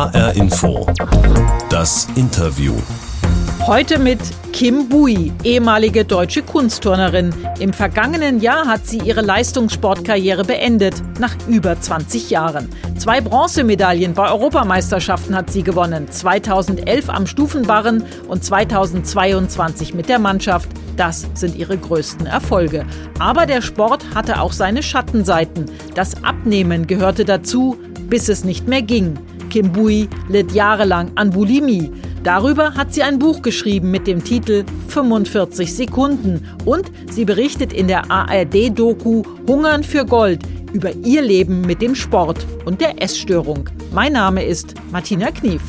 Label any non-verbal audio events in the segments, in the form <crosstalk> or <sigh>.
HR Info. Das Interview. Heute mit Kim Bui, ehemalige deutsche Kunstturnerin. Im vergangenen Jahr hat sie ihre Leistungssportkarriere beendet, nach über 20 Jahren. Zwei Bronzemedaillen bei Europameisterschaften hat sie gewonnen, 2011 am Stufenbarren und 2022 mit der Mannschaft. Das sind ihre größten Erfolge. Aber der Sport hatte auch seine Schattenseiten. Das Abnehmen gehörte dazu, bis es nicht mehr ging. Kim Bui litt jahrelang an Bulimie. Darüber hat sie ein Buch geschrieben mit dem Titel 45 Sekunden und sie berichtet in der ARD-Doku Hungern für Gold über ihr Leben mit dem Sport und der Essstörung. Mein Name ist Martina Knief.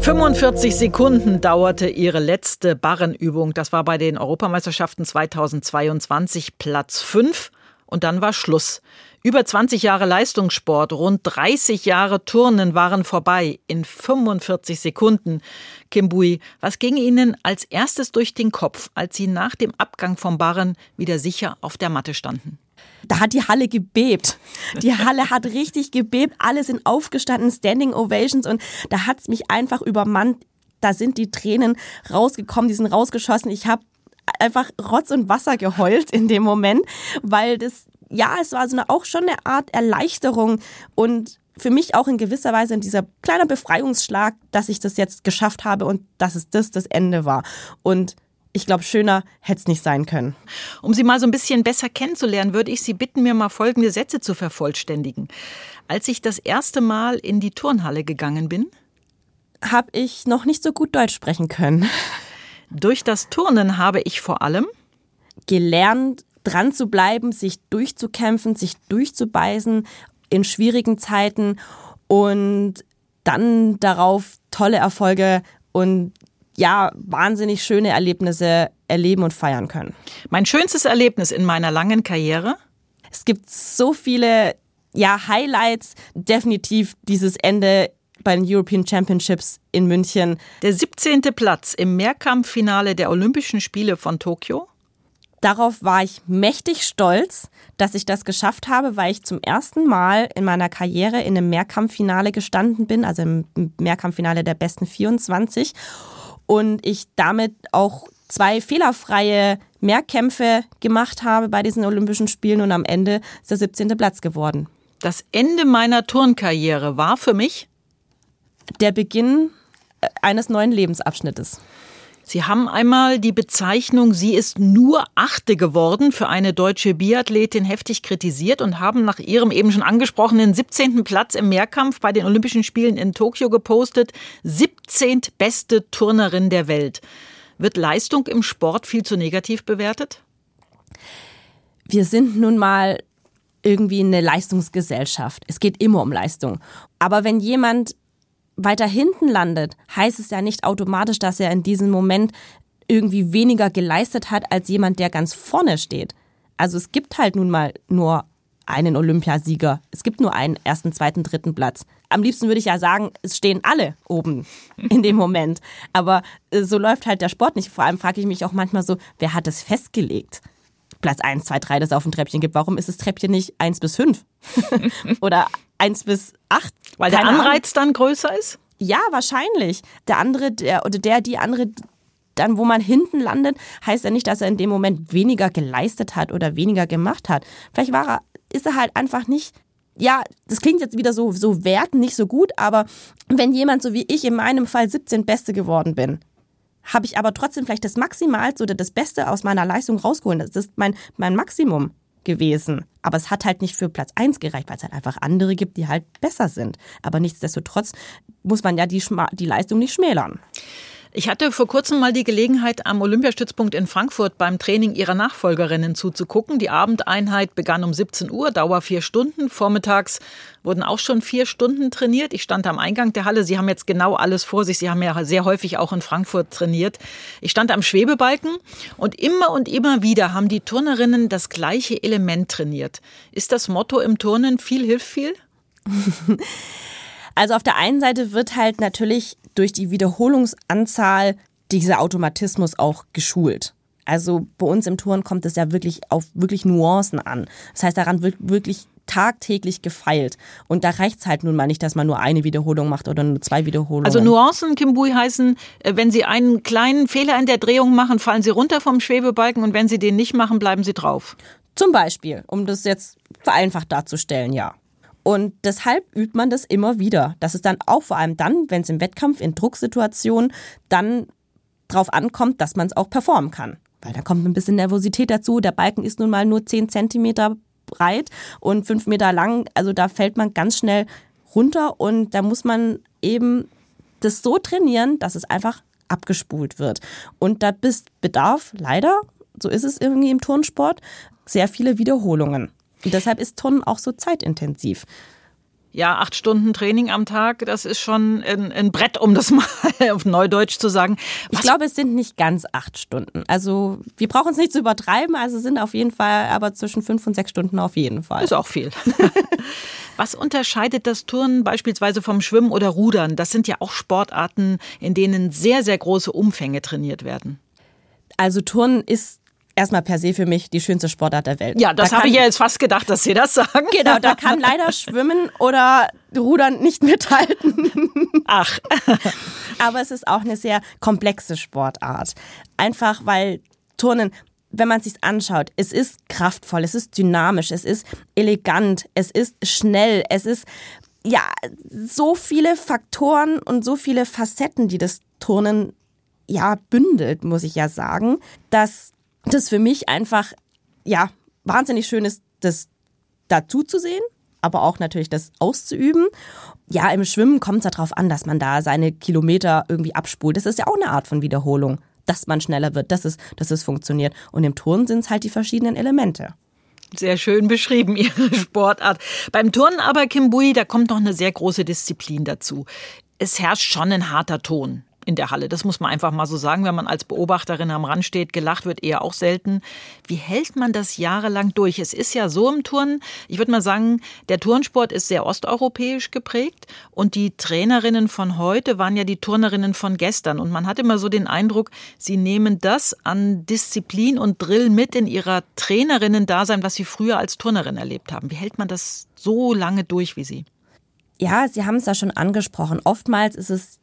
45 Sekunden dauerte ihre letzte Barrenübung. Das war bei den Europameisterschaften 2022 Platz 5 und dann war Schluss. Über 20 Jahre Leistungssport, rund 30 Jahre Turnen waren vorbei in 45 Sekunden. Kim Bui, was ging Ihnen als erstes durch den Kopf, als Sie nach dem Abgang vom Barren wieder sicher auf der Matte standen? Da hat die Halle gebebt. Die Halle hat richtig gebebt. Alle sind aufgestanden, Standing Ovations und da hat es mich einfach übermannt. Da sind die Tränen rausgekommen, die sind rausgeschossen. Ich habe einfach Rotz und Wasser geheult in dem Moment, weil das ja, es war so eine, auch schon eine Art Erleichterung und für mich auch in gewisser Weise in dieser kleiner Befreiungsschlag, dass ich das jetzt geschafft habe und dass es das das Ende war. Und ich glaube, schöner hätte es nicht sein können. Um Sie mal so ein bisschen besser kennenzulernen, würde ich Sie bitten, mir mal folgende Sätze zu vervollständigen. Als ich das erste Mal in die Turnhalle gegangen bin, habe ich noch nicht so gut Deutsch sprechen können. Durch das Turnen habe ich vor allem gelernt, dran zu bleiben, sich durchzukämpfen, sich durchzubeißen in schwierigen Zeiten und dann darauf tolle Erfolge und ja, wahnsinnig schöne Erlebnisse erleben und feiern können. Mein schönstes Erlebnis in meiner langen Karriere? Es gibt so viele ja, Highlights, definitiv dieses Ende bei den European Championships in München. Der 17. Platz im Mehrkampffinale der Olympischen Spiele von Tokio? Darauf war ich mächtig stolz, dass ich das geschafft habe, weil ich zum ersten Mal in meiner Karriere in einem Mehrkampffinale gestanden bin, also im Mehrkampffinale der besten 24 und ich damit auch zwei fehlerfreie Mehrkämpfe gemacht habe bei diesen Olympischen Spielen und am Ende ist der 17. Platz geworden. Das Ende meiner Turnkarriere war für mich der Beginn äh, eines neuen Lebensabschnittes. Sie haben einmal die Bezeichnung, sie ist nur Achte geworden, für eine deutsche Biathletin heftig kritisiert und haben nach ihrem eben schon angesprochenen 17. Platz im Mehrkampf bei den Olympischen Spielen in Tokio gepostet, 17. beste Turnerin der Welt. Wird Leistung im Sport viel zu negativ bewertet? Wir sind nun mal irgendwie eine Leistungsgesellschaft. Es geht immer um Leistung. Aber wenn jemand weiter hinten landet, heißt es ja nicht automatisch, dass er in diesem Moment irgendwie weniger geleistet hat als jemand, der ganz vorne steht. Also es gibt halt nun mal nur einen Olympiasieger. Es gibt nur einen ersten, zweiten, dritten Platz. Am liebsten würde ich ja sagen, es stehen alle oben <laughs> in dem Moment. Aber äh, so läuft halt der Sport nicht. Vor allem frage ich mich auch manchmal so, wer hat es festgelegt? Platz 1, 2, 3, das es auf dem Treppchen gibt. Warum ist das Treppchen nicht 1 bis 5? <laughs> Oder 1 bis 8? Weil der Anreiz dann größer ist? Ja, wahrscheinlich. Der andere, der oder der, die andere, dann wo man hinten landet, heißt ja nicht, dass er in dem Moment weniger geleistet hat oder weniger gemacht hat. Vielleicht war er, ist er halt einfach nicht ja, das klingt jetzt wieder so, so werten, nicht so gut, aber wenn jemand so wie ich in meinem Fall 17 Beste geworden bin, habe ich aber trotzdem vielleicht das Maximalste oder das Beste aus meiner Leistung rausgeholt. Das ist mein, mein Maximum gewesen. Aber es hat halt nicht für Platz 1 gereicht, weil es halt einfach andere gibt, die halt besser sind. Aber nichtsdestotrotz muss man ja die, die Leistung nicht schmälern. Ich hatte vor kurzem mal die Gelegenheit, am Olympiastützpunkt in Frankfurt beim Training ihrer Nachfolgerinnen zuzugucken. Die Abendeinheit begann um 17 Uhr, Dauer vier Stunden. Vormittags wurden auch schon vier Stunden trainiert. Ich stand am Eingang der Halle. Sie haben jetzt genau alles vor sich. Sie haben ja sehr häufig auch in Frankfurt trainiert. Ich stand am Schwebebalken und immer und immer wieder haben die Turnerinnen das gleiche Element trainiert. Ist das Motto im Turnen viel hilft viel? <laughs> Also auf der einen Seite wird halt natürlich durch die Wiederholungsanzahl dieser Automatismus auch geschult. Also bei uns im Turn kommt es ja wirklich auf wirklich Nuancen an. Das heißt, daran wird wirklich tagtäglich gefeilt. Und da reicht es halt nun mal nicht, dass man nur eine Wiederholung macht oder nur zwei Wiederholungen. Also Nuancen, Kimbui, heißen, äh, wenn Sie einen kleinen Fehler in der Drehung machen, fallen Sie runter vom Schwebebalken und wenn Sie den nicht machen, bleiben Sie drauf. Zum Beispiel, um das jetzt vereinfacht darzustellen, ja. Und deshalb übt man das immer wieder. Das ist dann auch vor allem dann, wenn es im Wettkampf in Drucksituationen dann drauf ankommt, dass man es auch performen kann. Weil da kommt ein bisschen Nervosität dazu. Der Balken ist nun mal nur 10 Zentimeter breit und 5 Meter lang. Also da fällt man ganz schnell runter und da muss man eben das so trainieren, dass es einfach abgespult wird. Und da bedarf leider, so ist es irgendwie im Turnsport, sehr viele Wiederholungen. Und deshalb ist Turnen auch so zeitintensiv. Ja, acht Stunden Training am Tag, das ist schon ein, ein Brett, um das <laughs> mal auf Neudeutsch zu sagen. Was? Ich glaube, es sind nicht ganz acht Stunden. Also wir brauchen es nicht zu übertreiben, also sind auf jeden Fall aber zwischen fünf und sechs Stunden auf jeden Fall. Ist auch viel. <laughs> Was unterscheidet das Turnen beispielsweise vom Schwimmen oder Rudern? Das sind ja auch Sportarten, in denen sehr, sehr große Umfänge trainiert werden. Also Turnen ist erstmal per se für mich die schönste Sportart der Welt. Ja, das da habe ich ja jetzt fast gedacht, dass Sie das sagen. <laughs> Genau, da kann leider Schwimmen oder Rudern nicht mithalten. Ach. <laughs> Aber es ist auch eine sehr komplexe Sportart. Einfach weil Turnen wenn man es sich anschaut, es ist kraftvoll, es ist dynamisch, es ist elegant, es ist schnell, es ist ja so viele Faktoren und so viele Facetten, die das Turnen ja bündelt, muss ich ja sagen, dass das für mich einfach, ja, wahnsinnig schön ist, das dazu zu sehen, aber auch natürlich das auszuüben. Ja, im Schwimmen kommt es ja darauf an, dass man da seine Kilometer irgendwie abspult. Das ist ja auch eine Art von Wiederholung, dass man schneller wird, dass es, dass es funktioniert. Und im Turnen sind es halt die verschiedenen Elemente. Sehr schön beschrieben, <laughs> Ihre Sportart. Beim Turnen aber, Kim Bui, da kommt noch eine sehr große Disziplin dazu. Es herrscht schon ein harter Ton in der Halle. Das muss man einfach mal so sagen, wenn man als Beobachterin am Rand steht. Gelacht wird eher auch selten. Wie hält man das jahrelang durch? Es ist ja so im Turnen, ich würde mal sagen, der Turnsport ist sehr osteuropäisch geprägt und die Trainerinnen von heute waren ja die Turnerinnen von gestern. Und man hat immer so den Eindruck, sie nehmen das an Disziplin und Drill mit in ihrer Trainerinnen-Dasein, was sie früher als Turnerin erlebt haben. Wie hält man das so lange durch wie Sie? Ja, Sie haben es ja schon angesprochen. Oftmals ist es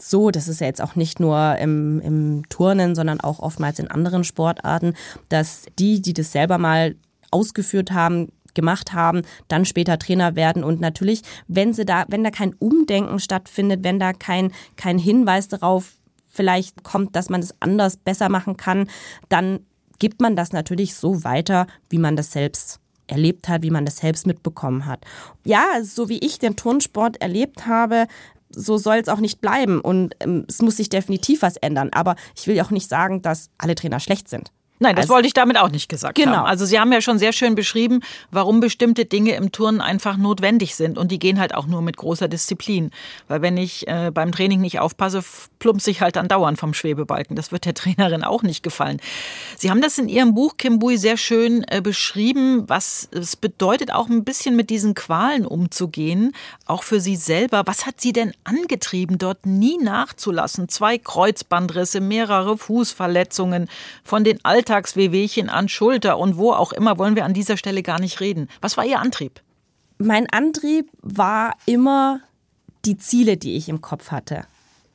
so, das ist ja jetzt auch nicht nur im, im Turnen, sondern auch oftmals in anderen Sportarten, dass die, die das selber mal ausgeführt haben, gemacht haben, dann später Trainer werden und natürlich, wenn sie da, wenn da kein Umdenken stattfindet, wenn da kein, kein Hinweis darauf vielleicht kommt, dass man das anders besser machen kann, dann gibt man das natürlich so weiter, wie man das selbst erlebt hat, wie man das selbst mitbekommen hat. Ja, so wie ich den Turnsport erlebt habe, so soll es auch nicht bleiben und ähm, es muss sich definitiv was ändern. Aber ich will auch nicht sagen, dass alle Trainer schlecht sind. Nein, das also, wollte ich damit auch nicht gesagt genau. haben. Also Sie haben ja schon sehr schön beschrieben, warum bestimmte Dinge im Turnen einfach notwendig sind. Und die gehen halt auch nur mit großer Disziplin. Weil wenn ich äh, beim Training nicht aufpasse, plumpse ich halt dann dauernd vom Schwebebalken. Das wird der <laughs> Trainerin auch nicht gefallen. Sie haben das in Ihrem Buch, Kim Bui, sehr schön äh, beschrieben, was es bedeutet, auch ein bisschen mit diesen Qualen umzugehen. Auch für Sie selber. Was hat Sie denn angetrieben, dort nie nachzulassen? Zwei Kreuzbandrisse, mehrere Fußverletzungen von den alten Alltagswehwehchen an Schulter und wo auch immer wollen wir an dieser Stelle gar nicht reden. Was war Ihr Antrieb? Mein Antrieb war immer die Ziele, die ich im Kopf hatte.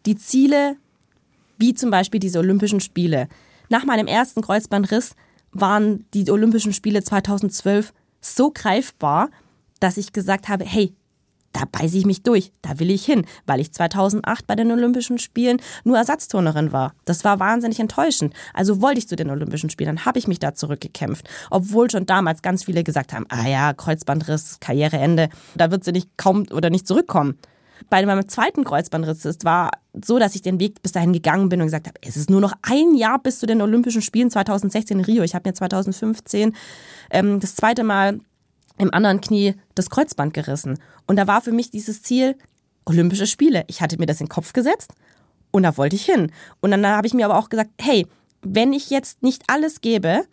Die Ziele, wie zum Beispiel diese Olympischen Spiele. Nach meinem ersten Kreuzbandriss waren die Olympischen Spiele 2012 so greifbar, dass ich gesagt habe, hey, da beiße ich mich durch, da will ich hin, weil ich 2008 bei den Olympischen Spielen nur Ersatzturnerin war. Das war wahnsinnig enttäuschend. Also wollte ich zu den Olympischen Spielen, dann habe ich mich da zurückgekämpft. Obwohl schon damals ganz viele gesagt haben, ah ja, Kreuzbandriss, Karriereende, da wird sie nicht kaum oder nicht zurückkommen. Bei meinem zweiten Kreuzbandriss es war so, dass ich den Weg bis dahin gegangen bin und gesagt habe, es ist nur noch ein Jahr bis zu den Olympischen Spielen 2016 in Rio. Ich habe mir 2015 ähm, das zweite Mal im anderen Knie das Kreuzband gerissen. Und da war für mich dieses Ziel Olympische Spiele. Ich hatte mir das in den Kopf gesetzt und da wollte ich hin. Und dann habe ich mir aber auch gesagt, hey, wenn ich jetzt nicht alles gebe,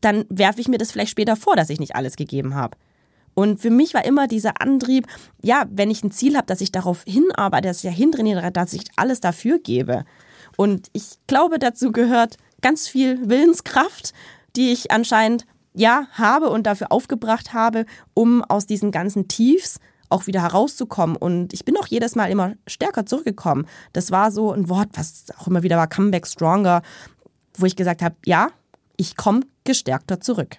dann werfe ich mir das vielleicht später vor, dass ich nicht alles gegeben habe. Und für mich war immer dieser Antrieb, ja, wenn ich ein Ziel habe, dass ich darauf hinarbeite, dass ich ja hintrainiere, dass ich alles dafür gebe. Und ich glaube, dazu gehört ganz viel Willenskraft, die ich anscheinend ja habe und dafür aufgebracht habe, um aus diesen ganzen Tiefs auch wieder herauszukommen. Und ich bin auch jedes Mal immer stärker zurückgekommen. Das war so ein Wort, was auch immer wieder war, Comeback Stronger, wo ich gesagt habe, ja, ich komme gestärkter zurück.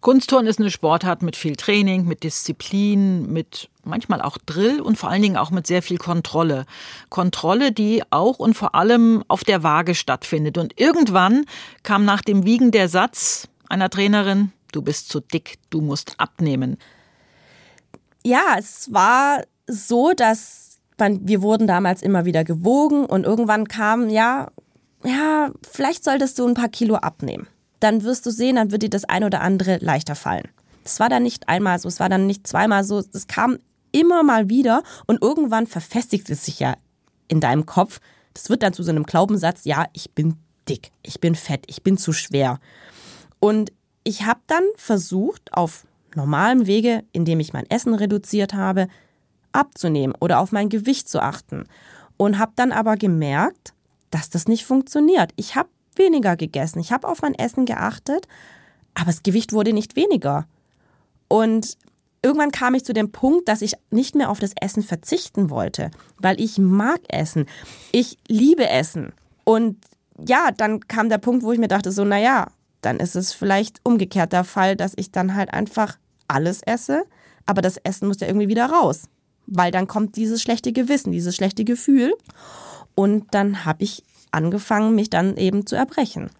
Kunstturnen ist eine Sportart mit viel Training, mit Disziplin, mit manchmal auch Drill und vor allen Dingen auch mit sehr viel Kontrolle. Kontrolle, die auch und vor allem auf der Waage stattfindet. Und irgendwann kam nach dem Wiegen der Satz einer Trainerin, du bist zu dick, du musst abnehmen. Ja, es war so, dass man, wir wurden damals immer wieder gewogen und irgendwann kam, ja, ja, vielleicht solltest du ein paar Kilo abnehmen dann wirst du sehen, dann wird dir das ein oder andere leichter fallen. Das war dann nicht einmal so, es war dann nicht zweimal so, es kam immer mal wieder und irgendwann verfestigt es sich ja in deinem Kopf. Das wird dann zu so einem Glaubenssatz, ja, ich bin dick, ich bin fett, ich bin zu schwer. Und ich habe dann versucht, auf normalem Wege, indem ich mein Essen reduziert habe, abzunehmen oder auf mein Gewicht zu achten. Und habe dann aber gemerkt, dass das nicht funktioniert. Ich habe weniger gegessen. Ich habe auf mein Essen geachtet, aber das Gewicht wurde nicht weniger. Und irgendwann kam ich zu dem Punkt, dass ich nicht mehr auf das Essen verzichten wollte, weil ich mag Essen. Ich liebe Essen. Und ja, dann kam der Punkt, wo ich mir dachte, so, naja, dann ist es vielleicht umgekehrt der Fall, dass ich dann halt einfach alles esse, aber das Essen muss ja irgendwie wieder raus, weil dann kommt dieses schlechte Gewissen, dieses schlechte Gefühl. Und dann habe ich angefangen, mich dann eben zu erbrechen.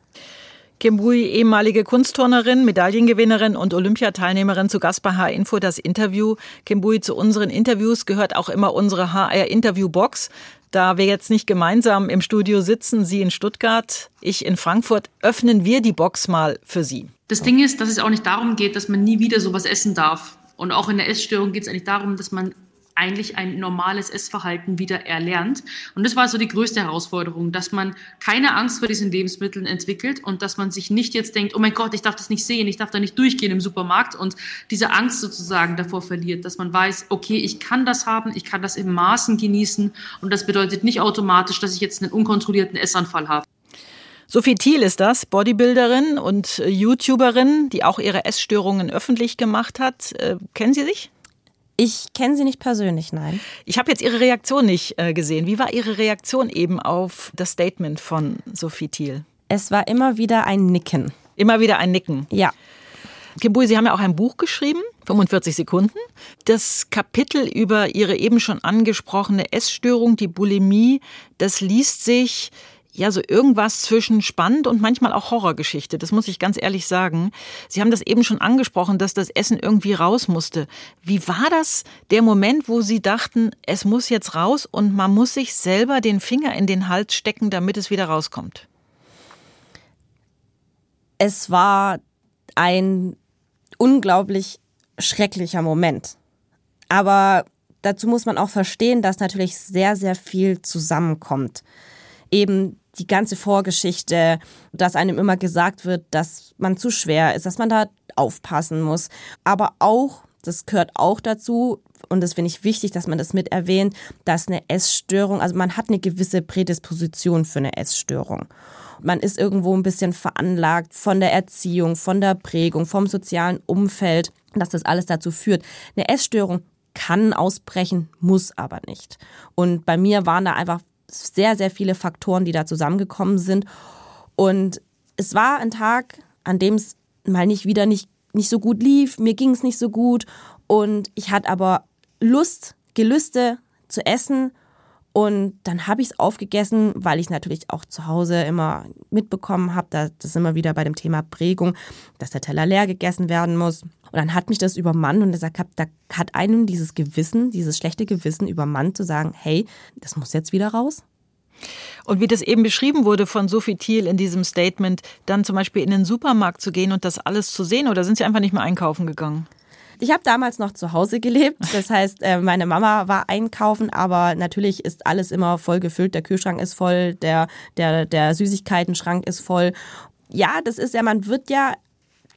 Kim Bui, ehemalige Kunstturnerin, Medaillengewinnerin und Olympiateilnehmerin zu Gast bei HR Info das Interview. Kim Bui, zu unseren Interviews gehört auch immer unsere HR Interview Box. Da wir jetzt nicht gemeinsam im Studio sitzen, Sie in Stuttgart, ich in Frankfurt, öffnen wir die Box mal für Sie. Das Ding ist, dass es auch nicht darum geht, dass man nie wieder sowas essen darf. Und auch in der Essstörung geht es eigentlich darum, dass man eigentlich ein normales Essverhalten wieder erlernt. Und das war so die größte Herausforderung, dass man keine Angst vor diesen Lebensmitteln entwickelt und dass man sich nicht jetzt denkt, oh mein Gott, ich darf das nicht sehen, ich darf da nicht durchgehen im Supermarkt und diese Angst sozusagen davor verliert, dass man weiß, okay, ich kann das haben, ich kann das im Maßen genießen und das bedeutet nicht automatisch, dass ich jetzt einen unkontrollierten Essanfall habe. Sophie Thiel ist das, Bodybuilderin und YouTuberin, die auch ihre Essstörungen öffentlich gemacht hat. Äh, kennen Sie sich? Ich kenne sie nicht persönlich, nein. Ich habe jetzt Ihre Reaktion nicht äh, gesehen. Wie war Ihre Reaktion eben auf das Statement von Sophie Thiel? Es war immer wieder ein Nicken. Immer wieder ein Nicken? Ja. Kimbui, Sie haben ja auch ein Buch geschrieben, 45 Sekunden. Das Kapitel über Ihre eben schon angesprochene Essstörung, die Bulimie, das liest sich ja, so irgendwas zwischen spannend und manchmal auch Horrorgeschichte. Das muss ich ganz ehrlich sagen. Sie haben das eben schon angesprochen, dass das Essen irgendwie raus musste. Wie war das der Moment, wo Sie dachten, es muss jetzt raus und man muss sich selber den Finger in den Hals stecken, damit es wieder rauskommt? Es war ein unglaublich schrecklicher Moment. Aber dazu muss man auch verstehen, dass natürlich sehr, sehr viel zusammenkommt. Eben die ganze Vorgeschichte, dass einem immer gesagt wird, dass man zu schwer ist, dass man da aufpassen muss. Aber auch, das gehört auch dazu, und das finde ich wichtig, dass man das mit erwähnt, dass eine Essstörung, also man hat eine gewisse Prädisposition für eine Essstörung. Man ist irgendwo ein bisschen veranlagt von der Erziehung, von der Prägung, vom sozialen Umfeld, dass das alles dazu führt. Eine Essstörung kann ausbrechen, muss aber nicht. Und bei mir waren da einfach sehr, sehr viele Faktoren, die da zusammengekommen sind. Und es war ein Tag, an dem es mal nicht wieder nicht, nicht so gut lief, mir ging es nicht so gut und ich hatte aber Lust, Gelüste zu essen und dann habe ich es aufgegessen, weil ich natürlich auch zu Hause immer mitbekommen habe, dass das immer wieder bei dem Thema Prägung, dass der Teller leer gegessen werden muss. Und dann hat mich das übermannt und gesagt, da hat einem dieses Gewissen, dieses schlechte Gewissen übermannt zu sagen, hey, das muss jetzt wieder raus. Und wie das eben beschrieben wurde von Sophie Thiel in diesem Statement, dann zum Beispiel in den Supermarkt zu gehen und das alles zu sehen oder sind Sie einfach nicht mehr einkaufen gegangen? Ich habe damals noch zu Hause gelebt. Das heißt, äh, meine Mama war einkaufen, aber natürlich ist alles immer voll gefüllt. Der Kühlschrank ist voll, der, der, der Süßigkeitenschrank ist voll. Ja, das ist ja, man wird ja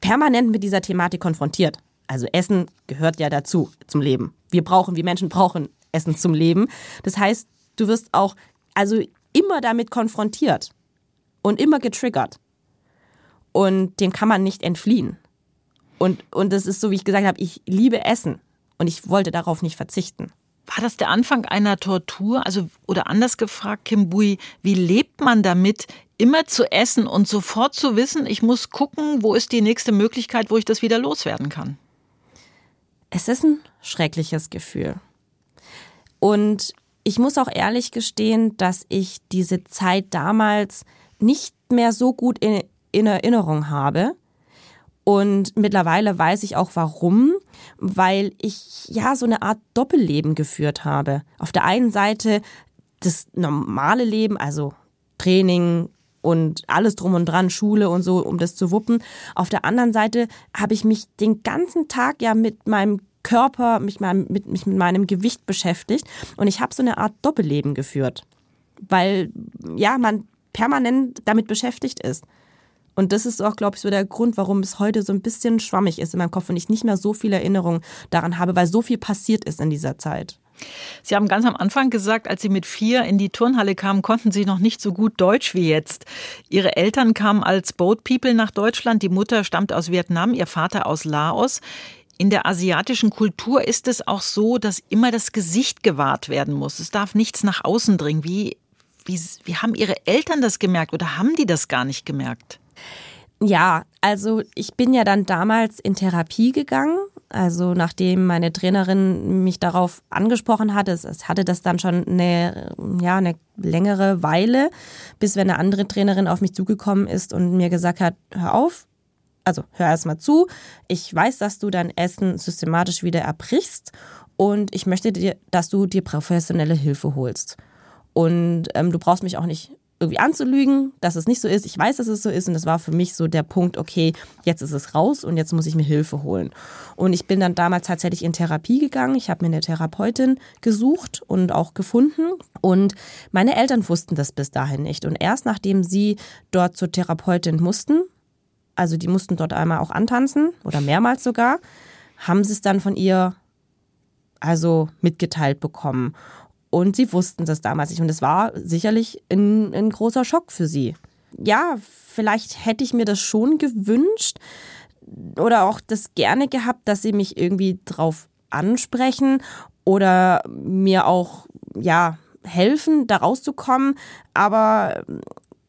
permanent mit dieser Thematik konfrontiert. Also Essen gehört ja dazu zum Leben. Wir brauchen, wir Menschen brauchen Essen zum Leben. Das heißt, du wirst auch also immer damit konfrontiert und immer getriggert. und dem kann man nicht entfliehen. Und, und das ist so, wie ich gesagt habe, ich liebe Essen und ich wollte darauf nicht verzichten. War das der Anfang einer Tortur? Also, oder anders gefragt, Kim Bui, wie lebt man damit, immer zu essen und sofort zu wissen, ich muss gucken, wo ist die nächste Möglichkeit, wo ich das wieder loswerden kann? Es ist ein schreckliches Gefühl. Und ich muss auch ehrlich gestehen, dass ich diese Zeit damals nicht mehr so gut in, in Erinnerung habe. Und mittlerweile weiß ich auch warum, weil ich ja so eine Art Doppelleben geführt habe. Auf der einen Seite das normale Leben, also Training und alles drum und dran, Schule und so, um das zu wuppen. Auf der anderen Seite habe ich mich den ganzen Tag ja mit meinem Körper, mich, mit, mich mit meinem Gewicht beschäftigt und ich habe so eine Art Doppelleben geführt, weil ja, man permanent damit beschäftigt ist. Und das ist auch, glaube ich, so der Grund, warum es heute so ein bisschen schwammig ist in meinem Kopf und ich nicht mehr so viele Erinnerungen daran habe, weil so viel passiert ist in dieser Zeit. Sie haben ganz am Anfang gesagt, als Sie mit vier in die Turnhalle kamen, konnten Sie noch nicht so gut Deutsch wie jetzt. Ihre Eltern kamen als Boat People nach Deutschland. Die Mutter stammt aus Vietnam, ihr Vater aus Laos. In der asiatischen Kultur ist es auch so, dass immer das Gesicht gewahrt werden muss. Es darf nichts nach außen dringen. Wie, wie, wie haben Ihre Eltern das gemerkt oder haben die das gar nicht gemerkt? Ja, also ich bin ja dann damals in Therapie gegangen. Also nachdem meine Trainerin mich darauf angesprochen hatte, es hatte das dann schon eine, ja, eine längere Weile, bis wenn eine andere Trainerin auf mich zugekommen ist und mir gesagt hat, hör auf, also hör erstmal zu, ich weiß, dass du dein Essen systematisch wieder erbrichst und ich möchte dir, dass du dir professionelle Hilfe holst. Und ähm, du brauchst mich auch nicht irgendwie anzulügen, dass es nicht so ist. Ich weiß, dass es so ist und das war für mich so der Punkt, okay, jetzt ist es raus und jetzt muss ich mir Hilfe holen. Und ich bin dann damals tatsächlich in Therapie gegangen. Ich habe mir eine Therapeutin gesucht und auch gefunden und meine Eltern wussten das bis dahin nicht. Und erst nachdem sie dort zur Therapeutin mussten, also die mussten dort einmal auch antanzen oder mehrmals sogar, haben sie es dann von ihr also mitgeteilt bekommen. Und sie wussten das damals nicht. Und es war sicherlich ein, ein großer Schock für sie. Ja, vielleicht hätte ich mir das schon gewünscht oder auch das gerne gehabt, dass sie mich irgendwie drauf ansprechen oder mir auch, ja, helfen, da rauszukommen. Aber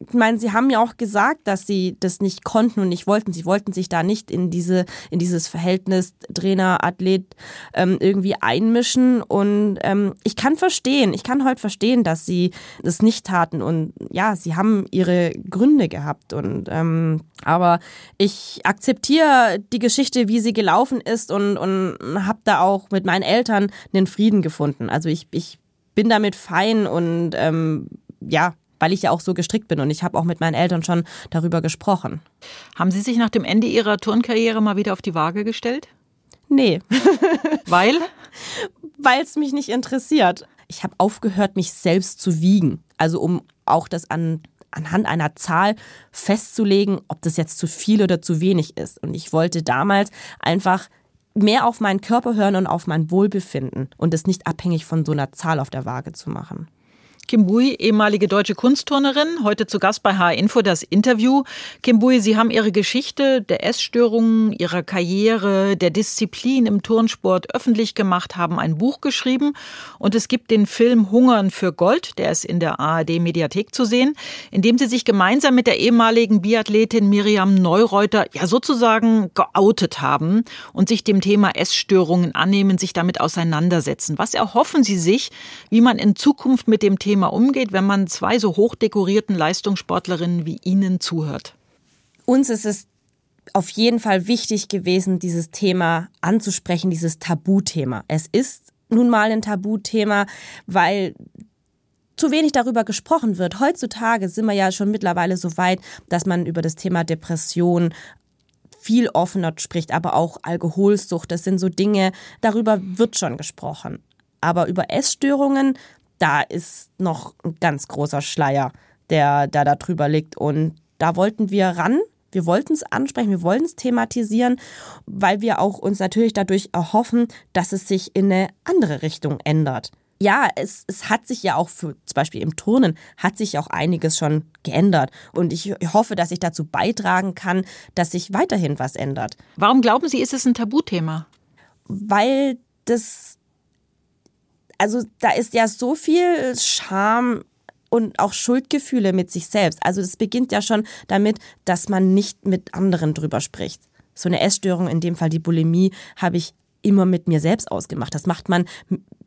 ich meine, sie haben ja auch gesagt, dass sie das nicht konnten und nicht wollten. Sie wollten sich da nicht in diese in dieses Verhältnis Trainer Athlet ähm, irgendwie einmischen und ähm, ich kann verstehen, ich kann heute verstehen, dass sie das nicht taten und ja, sie haben ihre Gründe gehabt und ähm, aber ich akzeptiere die Geschichte, wie sie gelaufen ist und und habe da auch mit meinen Eltern einen Frieden gefunden. Also ich ich bin damit fein und ähm, ja, weil ich ja auch so gestrickt bin und ich habe auch mit meinen Eltern schon darüber gesprochen. Haben Sie sich nach dem Ende Ihrer Turnkarriere mal wieder auf die Waage gestellt? Nee. <laughs> weil? Weil es mich nicht interessiert. Ich habe aufgehört, mich selbst zu wiegen. Also um auch das an anhand einer Zahl festzulegen, ob das jetzt zu viel oder zu wenig ist. Und ich wollte damals einfach mehr auf meinen Körper hören und auf mein Wohlbefinden und es nicht abhängig von so einer Zahl auf der Waage zu machen. Kim Bui, ehemalige deutsche Kunstturnerin, heute zu Gast bei H-Info das Interview. Kim Bui, Sie haben Ihre Geschichte der Essstörungen, Ihrer Karriere, der Disziplin im Turnsport öffentlich gemacht, haben ein Buch geschrieben und es gibt den Film Hungern für Gold, der ist in der ARD-Mediathek zu sehen, in dem Sie sich gemeinsam mit der ehemaligen Biathletin Miriam Neureuter ja sozusagen geoutet haben und sich dem Thema Essstörungen annehmen, sich damit auseinandersetzen. Was erhoffen Sie sich, wie man in Zukunft mit dem Thema Thema umgeht, wenn man zwei so hochdekorierten Leistungssportlerinnen wie Ihnen zuhört? Uns ist es auf jeden Fall wichtig gewesen, dieses Thema anzusprechen, dieses Tabuthema. Es ist nun mal ein Tabuthema, weil zu wenig darüber gesprochen wird. Heutzutage sind wir ja schon mittlerweile so weit, dass man über das Thema Depression viel offener spricht, aber auch Alkoholsucht, das sind so Dinge, darüber wird schon gesprochen. Aber über Essstörungen da ist noch ein ganz großer Schleier, der, der da drüber liegt. Und da wollten wir ran. Wir wollten es ansprechen, wir wollten es thematisieren, weil wir auch uns natürlich dadurch erhoffen, dass es sich in eine andere Richtung ändert. ja, es, es hat sich ja auch für zum Beispiel im Turnen hat sich auch einiges schon geändert. Und ich hoffe, dass ich dazu beitragen kann, dass sich weiterhin was ändert. Warum glauben Sie, ist es ein Tabuthema? Weil das, also da ist ja so viel Scham und auch Schuldgefühle mit sich selbst. Also das beginnt ja schon damit, dass man nicht mit anderen drüber spricht. So eine Essstörung, in dem Fall die Bulimie, habe ich immer mit mir selbst ausgemacht. Das macht man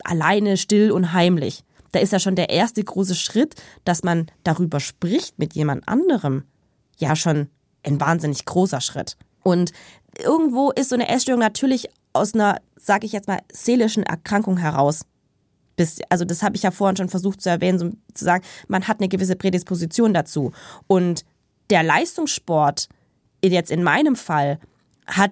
alleine, still und heimlich. Da ist ja schon der erste große Schritt, dass man darüber spricht mit jemand anderem. Ja, schon ein wahnsinnig großer Schritt. Und irgendwo ist so eine Essstörung natürlich aus einer, sage ich jetzt mal, seelischen Erkrankung heraus. Bis, also das habe ich ja vorhin schon versucht zu erwähnen, so zu sagen, man hat eine gewisse Prädisposition dazu. Und der Leistungssport, jetzt in meinem Fall, hat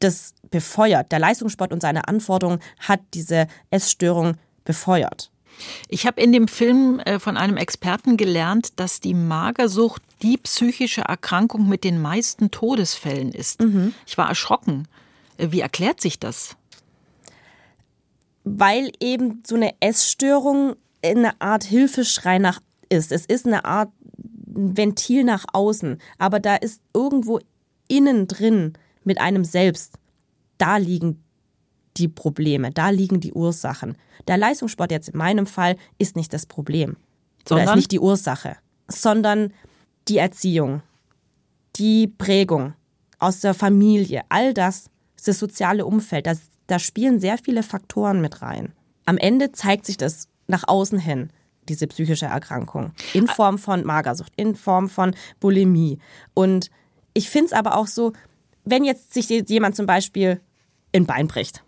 das befeuert. Der Leistungssport und seine Anforderungen hat diese Essstörung befeuert. Ich habe in dem Film äh, von einem Experten gelernt, dass die Magersucht die psychische Erkrankung mit den meisten Todesfällen ist. Mhm. Ich war erschrocken. Äh, wie erklärt sich das? Weil eben so eine Essstörung eine Art Hilfeschrei nach ist. Es ist eine Art Ventil nach außen, aber da ist irgendwo innen drin mit einem selbst, da liegen die Probleme, da liegen die Ursachen. Der Leistungssport jetzt in meinem Fall ist nicht das Problem. Sondern? Oder ist nicht die Ursache, sondern die Erziehung, die Prägung aus der Familie, all das, das soziale Umfeld, das, da spielen sehr viele Faktoren mit rein. Am Ende zeigt sich das nach außen hin, diese psychische Erkrankung, in Form von Magersucht, in Form von Bulimie. Und ich finde es aber auch so, wenn jetzt sich jemand zum Beispiel in Bein bricht,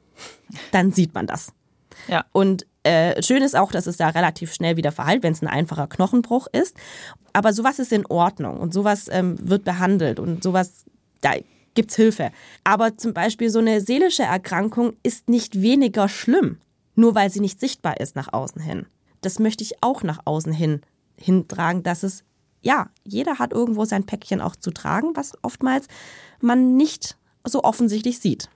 dann sieht man das. Ja. Und äh, schön ist auch, dass es da relativ schnell wieder verheilt, wenn es ein einfacher Knochenbruch ist. Aber sowas ist in Ordnung und sowas ähm, wird behandelt und sowas, da gibt's Hilfe. Aber zum Beispiel so eine seelische Erkrankung ist nicht weniger schlimm, nur weil sie nicht sichtbar ist nach außen hin. Das möchte ich auch nach außen hin hintragen, dass es ja, jeder hat irgendwo sein Päckchen auch zu tragen, was oftmals man nicht so offensichtlich sieht.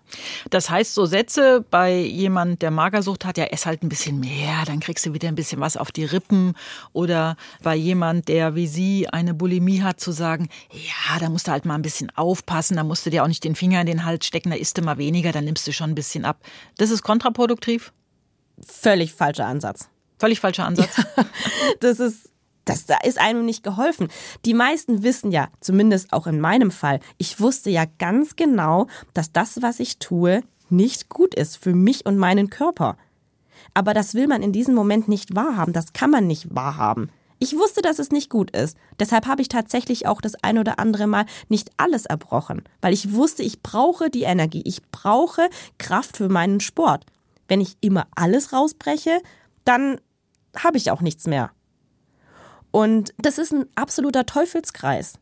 Das heißt, so Sätze bei jemand, der Magersucht hat, ja, ess halt ein bisschen mehr, dann kriegst du wieder ein bisschen was auf die Rippen. Oder bei jemand, der wie Sie eine Bulimie hat, zu sagen, ja, da musst du halt mal ein bisschen aufpassen, da musst du dir auch nicht den Finger in den Hals stecken, da isst du mal weniger, dann nimmst du schon ein bisschen ab. Das ist kontraproduktiv? Völlig falscher Ansatz. Völlig falscher Ansatz. Ja, <laughs> das ist das, da ist einem nicht geholfen. Die meisten wissen ja, zumindest auch in meinem Fall, ich wusste ja ganz genau, dass das, was ich tue, nicht gut ist für mich und meinen Körper. Aber das will man in diesem Moment nicht wahrhaben, das kann man nicht wahrhaben. Ich wusste, dass es nicht gut ist. Deshalb habe ich tatsächlich auch das ein oder andere Mal nicht alles erbrochen, weil ich wusste, ich brauche die Energie, ich brauche Kraft für meinen Sport. Wenn ich immer alles rausbreche, dann habe ich auch nichts mehr. Und das ist ein absoluter Teufelskreis,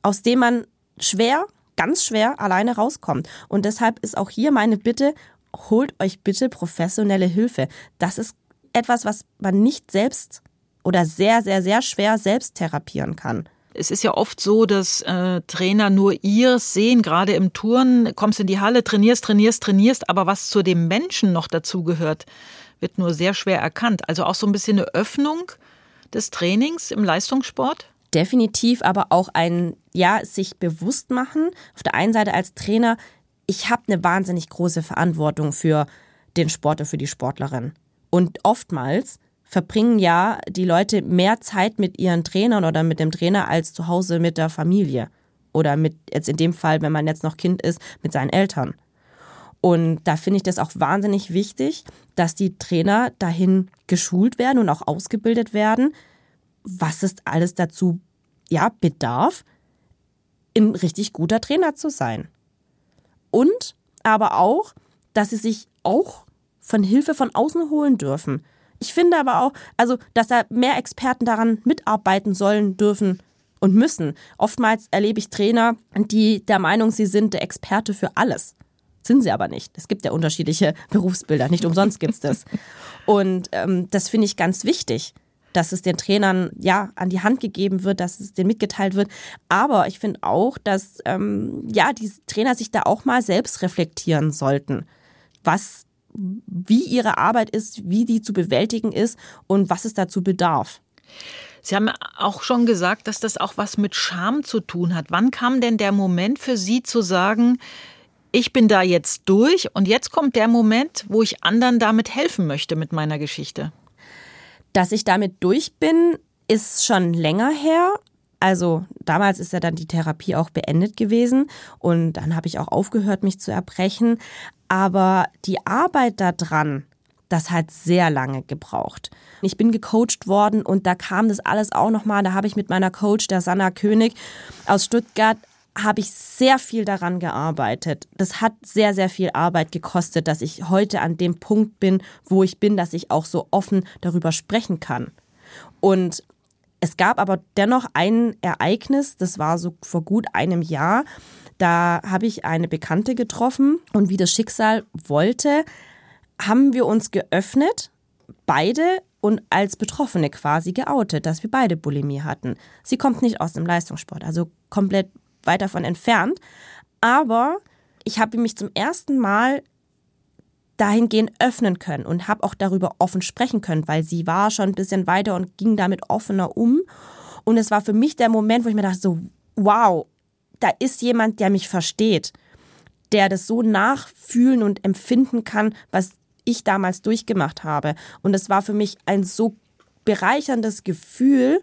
aus dem man schwer, ganz schwer alleine rauskommt. Und deshalb ist auch hier meine Bitte, holt euch bitte professionelle Hilfe. Das ist etwas, was man nicht selbst oder sehr, sehr, sehr schwer selbst therapieren kann. Es ist ja oft so, dass äh, Trainer nur ihr sehen, gerade im Touren, kommst in die Halle, trainierst, trainierst, trainierst, aber was zu dem Menschen noch dazugehört, wird nur sehr schwer erkannt. Also auch so ein bisschen eine Öffnung des Trainings im Leistungssport? Definitiv, aber auch ein, ja, sich bewusst machen. Auf der einen Seite als Trainer, ich habe eine wahnsinnig große Verantwortung für den Sportler, für die Sportlerin. Und oftmals verbringen ja die Leute mehr Zeit mit ihren Trainern oder mit dem Trainer als zu Hause mit der Familie. Oder mit, jetzt in dem Fall, wenn man jetzt noch Kind ist, mit seinen Eltern. Und da finde ich das auch wahnsinnig wichtig, dass die Trainer dahin geschult werden und auch ausgebildet werden, was es alles dazu ja, bedarf, ein richtig guter Trainer zu sein. Und aber auch, dass sie sich auch von Hilfe von außen holen dürfen. Ich finde aber auch, also, dass da mehr Experten daran mitarbeiten sollen, dürfen und müssen. Oftmals erlebe ich Trainer, die der Meinung, sie sind der Experte für alles. Sind sie aber nicht. Es gibt ja unterschiedliche Berufsbilder. Nicht umsonst gibt es das. Und ähm, das finde ich ganz wichtig, dass es den Trainern ja an die Hand gegeben wird, dass es denen mitgeteilt wird. Aber ich finde auch, dass ähm, ja die Trainer sich da auch mal selbst reflektieren sollten. Was wie ihre Arbeit ist, wie die zu bewältigen ist und was es dazu bedarf. Sie haben auch schon gesagt, dass das auch was mit Scham zu tun hat. Wann kam denn der Moment für Sie zu sagen, ich bin da jetzt durch und jetzt kommt der Moment, wo ich anderen damit helfen möchte mit meiner Geschichte? Dass ich damit durch bin, ist schon länger her. Also damals ist ja dann die Therapie auch beendet gewesen und dann habe ich auch aufgehört, mich zu erbrechen. Aber die Arbeit daran, das hat sehr lange gebraucht. Ich bin gecoacht worden und da kam das alles auch nochmal. Da habe ich mit meiner Coach, der Sanna König aus Stuttgart, habe ich sehr viel daran gearbeitet. Das hat sehr, sehr viel Arbeit gekostet, dass ich heute an dem Punkt bin, wo ich bin, dass ich auch so offen darüber sprechen kann. Und es gab aber dennoch ein Ereignis, das war so vor gut einem Jahr. Da habe ich eine Bekannte getroffen und wie das Schicksal wollte, haben wir uns geöffnet, beide und als Betroffene quasi geoutet, dass wir beide Bulimie hatten. Sie kommt nicht aus dem Leistungssport, also komplett weit davon entfernt. Aber ich habe mich zum ersten Mal dahingehend öffnen können und habe auch darüber offen sprechen können, weil sie war schon ein bisschen weiter und ging damit offener um. Und es war für mich der Moment, wo ich mir dachte, so, wow, da ist jemand, der mich versteht, der das so nachfühlen und empfinden kann, was ich damals durchgemacht habe. Und es war für mich ein so bereicherndes Gefühl.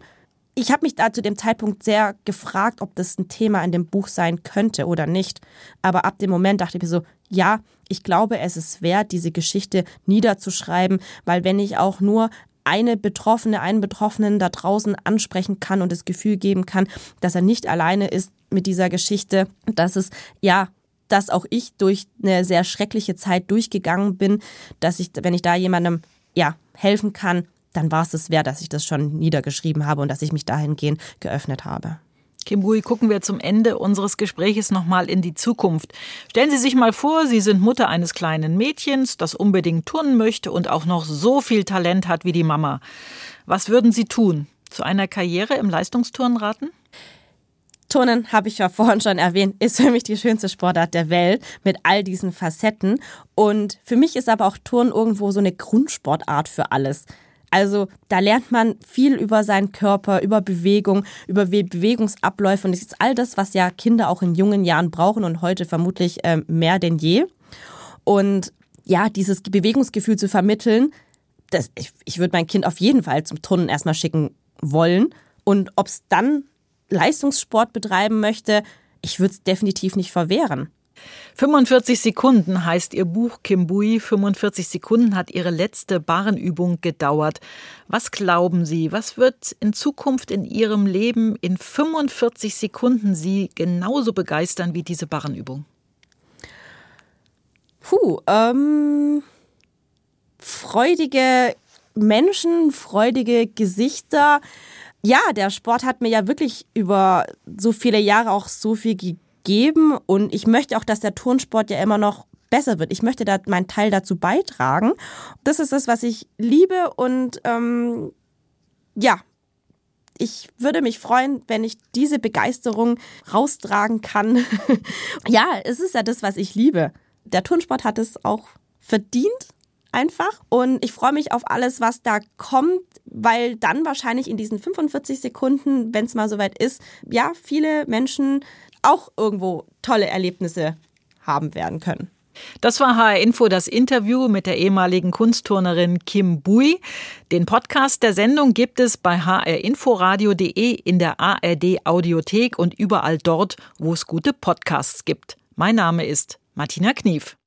Ich habe mich da zu dem Zeitpunkt sehr gefragt, ob das ein Thema in dem Buch sein könnte oder nicht. Aber ab dem Moment dachte ich mir so, ja, ich glaube, es ist wert, diese Geschichte niederzuschreiben, weil wenn ich auch nur eine Betroffene, einen Betroffenen da draußen ansprechen kann und das Gefühl geben kann, dass er nicht alleine ist mit dieser Geschichte, dass es ja dass auch ich durch eine sehr schreckliche Zeit durchgegangen bin, dass ich, wenn ich da jemandem ja helfen kann, dann war es es wert, dass ich das schon niedergeschrieben habe und dass ich mich dahingehend geöffnet habe. Kim Bui, gucken wir zum Ende unseres Gespräches nochmal in die Zukunft. Stellen Sie sich mal vor, Sie sind Mutter eines kleinen Mädchens, das unbedingt turnen möchte und auch noch so viel Talent hat wie die Mama. Was würden Sie tun? Zu einer Karriere im Leistungsturnen raten? Turnen, habe ich ja vorhin schon erwähnt, ist für mich die schönste Sportart der Welt mit all diesen Facetten. Und für mich ist aber auch Turnen irgendwo so eine Grundsportart für alles. Also da lernt man viel über seinen Körper, über Bewegung, über Bewegungsabläufe und das ist all das, was ja Kinder auch in jungen Jahren brauchen und heute vermutlich äh, mehr denn je. Und ja, dieses Bewegungsgefühl zu vermitteln, das, ich, ich würde mein Kind auf jeden Fall zum Turnen erstmal schicken wollen. Und ob es dann Leistungssport betreiben möchte, ich würde es definitiv nicht verwehren. 45 Sekunden heißt Ihr Buch Kimbui. 45 Sekunden hat Ihre letzte Barrenübung gedauert. Was glauben Sie, was wird in Zukunft in Ihrem Leben in 45 Sekunden Sie genauso begeistern wie diese Barrenübung? Puh, ähm, freudige Menschen, freudige Gesichter, ja, der Sport hat mir ja wirklich über so viele Jahre auch so viel gegeben und ich möchte auch, dass der Turnsport ja immer noch besser wird. Ich möchte da meinen Teil dazu beitragen. Das ist das, was ich liebe und ähm, ja, ich würde mich freuen, wenn ich diese Begeisterung raustragen kann. <laughs> ja, es ist ja das, was ich liebe. Der Turnsport hat es auch verdient, einfach. Und ich freue mich auf alles, was da kommt, weil dann wahrscheinlich in diesen 45 Sekunden, wenn es mal soweit ist, ja, viele Menschen auch irgendwo tolle Erlebnisse haben werden können. Das war HR Info, das Interview mit der ehemaligen Kunstturnerin Kim Bui. Den Podcast der Sendung gibt es bei hrinforadio.de, in der ARD Audiothek und überall dort, wo es gute Podcasts gibt. Mein Name ist Martina Knief.